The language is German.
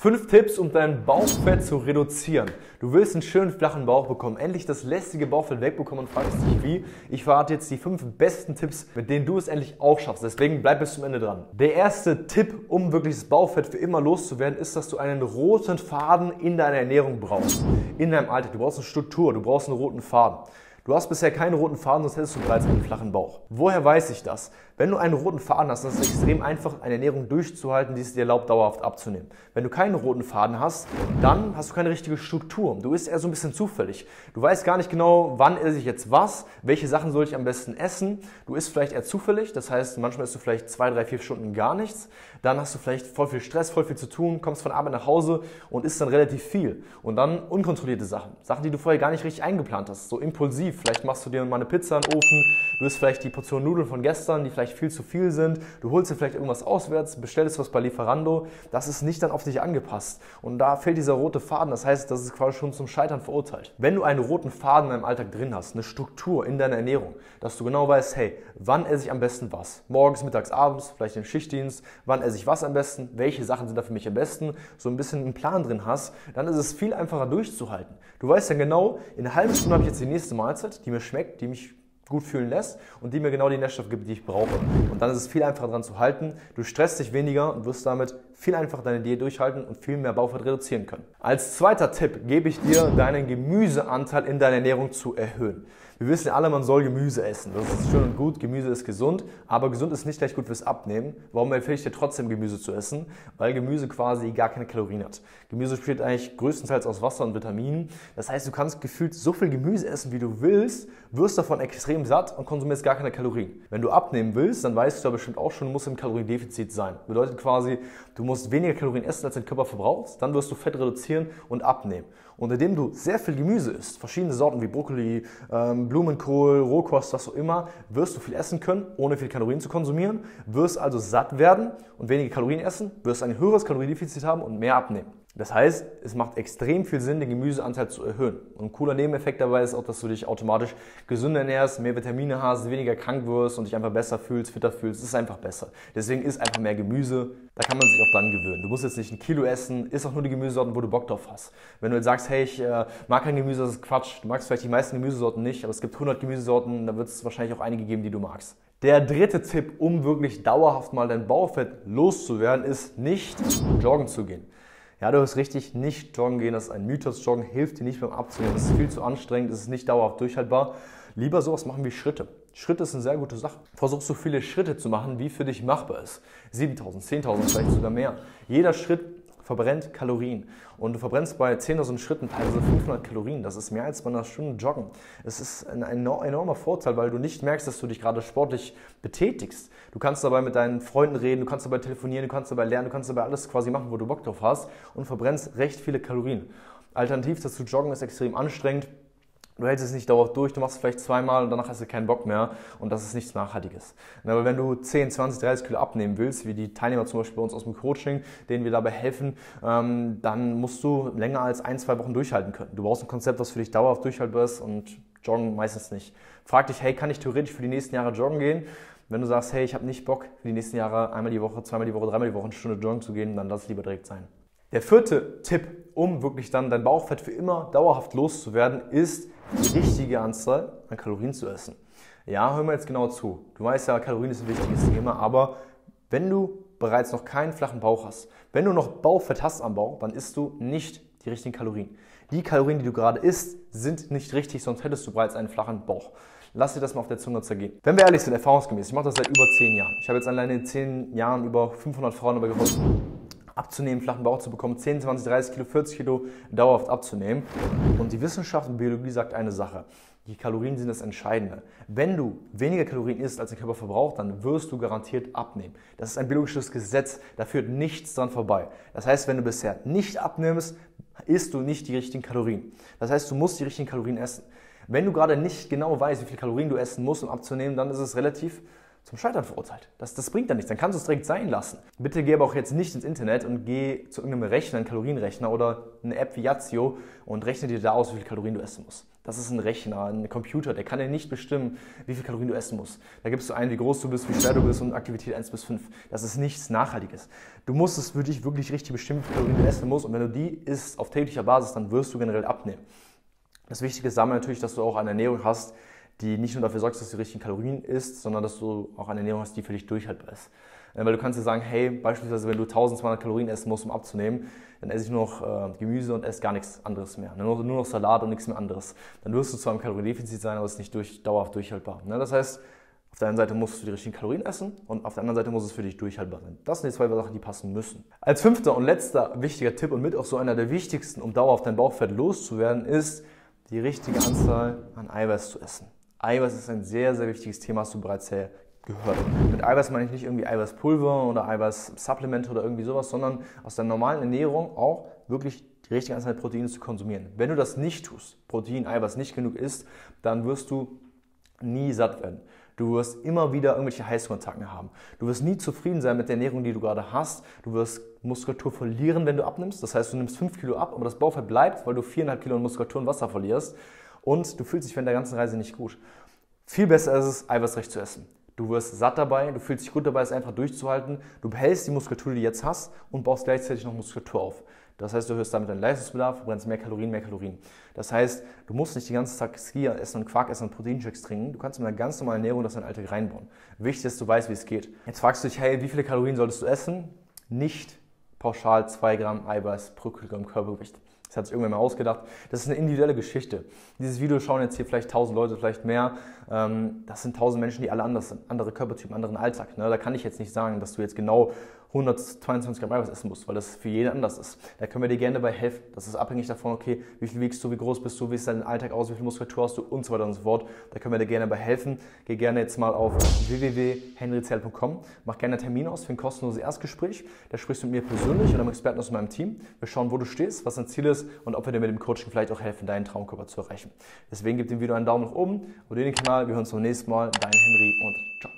Fünf Tipps, um dein Bauchfett zu reduzieren. Du willst einen schönen flachen Bauch bekommen, endlich das lästige Bauchfett wegbekommen und fragst dich wie. Ich verrate jetzt die fünf besten Tipps, mit denen du es endlich auch schaffst. Deswegen bleib bis zum Ende dran. Der erste Tipp, um wirklich das Bauchfett für immer loszuwerden, ist, dass du einen roten Faden in deiner Ernährung brauchst. In deinem Alltag. Du brauchst eine Struktur, du brauchst einen roten Faden. Du hast bisher keinen roten Faden, sonst hättest du bereits einen flachen Bauch. Woher weiß ich das? Wenn du einen roten Faden hast, dann ist es extrem einfach, eine Ernährung durchzuhalten, die es dir erlaubt, dauerhaft abzunehmen. Wenn du keinen roten Faden hast, dann hast du keine richtige Struktur. Du isst eher so ein bisschen zufällig. Du weißt gar nicht genau, wann esse ich jetzt was, welche Sachen soll ich am besten essen. Du isst vielleicht eher zufällig, das heißt, manchmal isst du vielleicht zwei, drei, vier Stunden gar nichts. Dann hast du vielleicht voll viel Stress, voll viel zu tun, kommst von Arbeit nach Hause und isst dann relativ viel. Und dann unkontrollierte Sachen. Sachen, die du vorher gar nicht richtig eingeplant hast. So impulsiv. Vielleicht machst du dir mal eine Pizza in den Ofen, du isst vielleicht die Portion Nudeln von gestern, die vielleicht viel zu viel sind. Du holst dir vielleicht irgendwas auswärts, bestellst was bei Lieferando. Das ist nicht dann auf dich angepasst. Und da fehlt dieser rote Faden. Das heißt, das ist quasi schon zum Scheitern verurteilt. Wenn du einen roten Faden in deinem Alltag drin hast, eine Struktur in deiner Ernährung, dass du genau weißt, hey, wann esse ich am besten was? Morgens, mittags, abends, vielleicht im Schichtdienst. Wann esse ich was am besten? Welche Sachen sind da für mich am besten? So ein bisschen einen Plan drin hast, dann ist es viel einfacher durchzuhalten. Du weißt dann genau, in einer halben Stunde habe ich jetzt die nächste Mahlzeit, die mir schmeckt, die mich gut fühlen lässt und die mir genau die Nährstoffe gibt, die ich brauche. Und dann ist es viel einfacher dran zu halten. Du stresst dich weniger und wirst damit viel einfacher deine Diät durchhalten und viel mehr Bauchfett reduzieren können. Als zweiter Tipp gebe ich dir, deinen Gemüseanteil in deiner Ernährung zu erhöhen. Wir wissen ja alle, man soll Gemüse essen. Das ist schön und gut, Gemüse ist gesund, aber gesund ist nicht gleich gut fürs Abnehmen. Warum empfehle ich dir trotzdem Gemüse zu essen? Weil Gemüse quasi gar keine Kalorien hat. Gemüse besteht eigentlich größtenteils aus Wasser und Vitaminen. Das heißt, du kannst gefühlt so viel Gemüse essen, wie du willst, wirst davon extrem satt und konsumierst gar keine Kalorien. Wenn du abnehmen willst, dann weißt du ja bestimmt auch schon, du musst im Kaloriendefizit sein. Bedeutet quasi, du musst weniger Kalorien essen, als dein Körper verbraucht, dann wirst du Fett reduzieren und abnehmen. Und indem du sehr viel Gemüse isst, verschiedene Sorten wie Brokkoli, ähm, Blumenkohl, Rohkost, was auch immer, wirst du viel essen können, ohne viel Kalorien zu konsumieren, wirst also satt werden und wenige Kalorien essen, wirst ein höheres Kaloriendefizit haben und mehr abnehmen. Das heißt, es macht extrem viel Sinn, den Gemüseanteil zu erhöhen. Und ein cooler Nebeneffekt dabei ist auch, dass du dich automatisch gesünder ernährst, mehr Vitamine hast, weniger krank wirst und dich einfach besser fühlst, fitter fühlst. Es ist einfach besser. Deswegen ist einfach mehr Gemüse. Da kann man sich auch dran gewöhnen. Du musst jetzt nicht ein Kilo essen, isst auch nur die Gemüsesorten, wo du Bock drauf hast. Wenn du jetzt sagst, hey, ich äh, mag kein Gemüse, das ist Quatsch. Du magst vielleicht die meisten Gemüsesorten nicht, aber es gibt 100 Gemüsesorten, da wird es wahrscheinlich auch einige geben, die du magst. Der dritte Tipp, um wirklich dauerhaft mal dein Bauchfett loszuwerden, ist nicht joggen zu gehen. Ja, du hast richtig, nicht joggen gehen, das ist ein Mythos. Joggen hilft dir nicht beim Abzunehmen, das ist viel zu anstrengend, das ist nicht dauerhaft durchhaltbar. Lieber sowas machen wie Schritte. Schritte ist eine sehr gute Sache. Versuch so viele Schritte zu machen, wie für dich machbar ist. 7000, 10.000, vielleicht sogar mehr. Jeder Schritt verbrennt Kalorien. Und du verbrennst bei 10.000 Schritten teilweise 500 Kalorien. Das ist mehr als bei einer Stunde Joggen. Es ist ein enormer Vorteil, weil du nicht merkst, dass du dich gerade sportlich betätigst. Du kannst dabei mit deinen Freunden reden, du kannst dabei telefonieren, du kannst dabei lernen, du kannst dabei alles quasi machen, wo du Bock drauf hast und verbrennst recht viele Kalorien. Alternativ dazu Joggen ist extrem anstrengend du hältst es nicht dauerhaft durch, du machst es vielleicht zweimal und danach hast du keinen Bock mehr und das ist nichts Nachhaltiges. Aber wenn du 10, 20, 30 Kilo abnehmen willst, wie die Teilnehmer zum Beispiel bei uns aus dem Coaching, denen wir dabei helfen, ähm, dann musst du länger als ein, zwei Wochen durchhalten können. Du brauchst ein Konzept, was für dich dauerhaft durchhaltbar ist und Joggen meistens nicht. Frag dich, hey, kann ich theoretisch für die nächsten Jahre joggen gehen? Wenn du sagst, hey, ich habe nicht Bock, für die nächsten Jahre einmal die Woche, zweimal die Woche, dreimal die Woche eine Stunde joggen zu gehen, dann lass es lieber direkt sein. Der vierte Tipp, um wirklich dann dein Bauchfett für immer dauerhaft loszuwerden, ist die richtige Anzahl an Kalorien zu essen. Ja, hör mal jetzt genau zu. Du weißt ja, Kalorien ist ein wichtiges Thema, aber wenn du bereits noch keinen flachen Bauch hast, wenn du noch Bauchfett hast am Bauch, dann isst du nicht die richtigen Kalorien. Die Kalorien, die du gerade isst, sind nicht richtig, sonst hättest du bereits einen flachen Bauch. Lass dir das mal auf der Zunge zergehen. Wenn wir ehrlich sind, erfahrungsgemäß, ich mache das seit über 10 Jahren. Ich habe jetzt alleine in 10 Jahren über 500 Frauen dabei geholfen, abzunehmen, flachen Bauch zu bekommen, 10, 20, 30 Kilo, 40 Kilo dauerhaft abzunehmen. Und die Wissenschaft und Biologie sagt eine Sache. Die Kalorien sind das Entscheidende. Wenn du weniger Kalorien isst, als dein Körper verbraucht, dann wirst du garantiert abnehmen. Das ist ein biologisches Gesetz, da führt nichts dran vorbei. Das heißt, wenn du bisher nicht abnimmst, isst du nicht die richtigen Kalorien. Das heißt, du musst die richtigen Kalorien essen. Wenn du gerade nicht genau weißt, wie viele Kalorien du essen musst, um abzunehmen, dann ist es relativ zum Scheitern verurteilt. Das, das bringt ja nichts, dann kannst du es direkt sein lassen. Bitte geh aber auch jetzt nicht ins Internet und geh zu irgendeinem Rechner, einen Kalorienrechner oder eine App wie Yazio und rechne dir da aus, wie viele Kalorien du essen musst. Das ist ein Rechner, ein Computer, der kann dir nicht bestimmen, wie viel Kalorien du essen musst. Da gibst du ein, wie groß du bist, wie schwer du bist und Aktivität 1 bis 5. Das ist nichts Nachhaltiges. Du musst es für dich wirklich richtig bestimmen, wie viel Kalorien du essen musst. Und wenn du die isst auf täglicher Basis, dann wirst du generell abnehmen. Das Wichtige ist dabei natürlich, dass du auch eine Ernährung hast, die nicht nur dafür sorgt, dass du die richtigen Kalorien isst, sondern dass du auch eine Ernährung hast, die für dich durchhaltbar ist. Äh, weil du kannst dir sagen, hey, beispielsweise, wenn du 1200 Kalorien essen musst, um abzunehmen, dann esse ich nur noch äh, Gemüse und esse gar nichts anderes mehr. Nur, nur noch Salat und nichts mehr anderes. Dann wirst du zwar im Kaloriendefizit sein, aber es ist nicht durch, dauerhaft durchhaltbar. Ne? Das heißt, auf der einen Seite musst du die richtigen Kalorien essen und auf der anderen Seite muss es für dich durchhaltbar sein. Das sind die zwei Sachen, die passen müssen. Als fünfter und letzter wichtiger Tipp und mit auch so einer der wichtigsten, um dauerhaft dein Bauchfett loszuwerden, ist, die richtige Anzahl an Eiweiß zu essen. Eiweiß ist ein sehr, sehr wichtiges Thema, hast du bereits gehört. Mit Eiweiß meine ich nicht irgendwie Eiweißpulver oder Eiweißsupplement oder irgendwie sowas, sondern aus der normalen Ernährung auch wirklich die richtige Anzahl Proteine zu konsumieren. Wenn du das nicht tust, Protein, Eiweiß nicht genug isst, dann wirst du nie satt werden. Du wirst immer wieder irgendwelche Heißhungerattacken haben. Du wirst nie zufrieden sein mit der Ernährung, die du gerade hast. Du wirst Muskulatur verlieren, wenn du abnimmst. Das heißt, du nimmst 5 Kilo ab, aber das Bauchfett bleibt, weil du 4,5 Kilo Muskulatur und Wasser verlierst. Und du fühlst dich während der ganzen Reise nicht gut. Viel besser ist es, eiweißreich zu essen. Du wirst satt dabei, du fühlst dich gut dabei, es einfach durchzuhalten. Du behältst die Muskulatur, die du jetzt hast und baust gleichzeitig noch Muskulatur auf. Das heißt, du erhöhst damit deinen Leistungsbedarf, verbrennst mehr Kalorien, mehr Kalorien. Das heißt, du musst nicht den ganzen Tag Skier essen und Quark essen und Proteinchecks trinken. Du kannst mit einer ganz normalen Ernährung das in deinen Alltag reinbauen. Wichtig ist, du weißt, wie es geht. Jetzt fragst du dich, hey, wie viele Kalorien solltest du essen? Nicht pauschal 2 Gramm Eiweiß pro Kilogramm Körpergewicht. Das hat sich irgendwann mal ausgedacht. Das ist eine individuelle Geschichte. Dieses Video schauen jetzt hier vielleicht 1000 Leute, vielleicht mehr. Ähm, das sind 1000 Menschen, die alle anders sind. Andere Körpertypen, anderen Alltag. Ne? Da kann ich jetzt nicht sagen, dass du jetzt genau 122 Gramm Eiweiß essen musst, weil das für jeden anders ist. Da können wir dir gerne dabei helfen. Das ist abhängig davon, okay, wie viel wiegst du, wie groß bist du, wie sieht dein Alltag aus, wie viel Muskulatur hast du und so weiter und so fort. Da können wir dir gerne dabei helfen. Geh gerne jetzt mal auf www.henryzell.com, mach gerne einen Termin aus für ein kostenloses Erstgespräch. Da sprichst du mit mir persönlich oder einem Experten aus meinem Team. Wir schauen, wo du stehst, was dein Ziel ist und ob wir dir mit dem Coaching vielleicht auch helfen, deinen Traumkörper zu erreichen. Deswegen gib dem Video einen Daumen nach oben, abonniere den Kanal. Wir hören uns beim nächsten Mal. Dein Henry und ciao.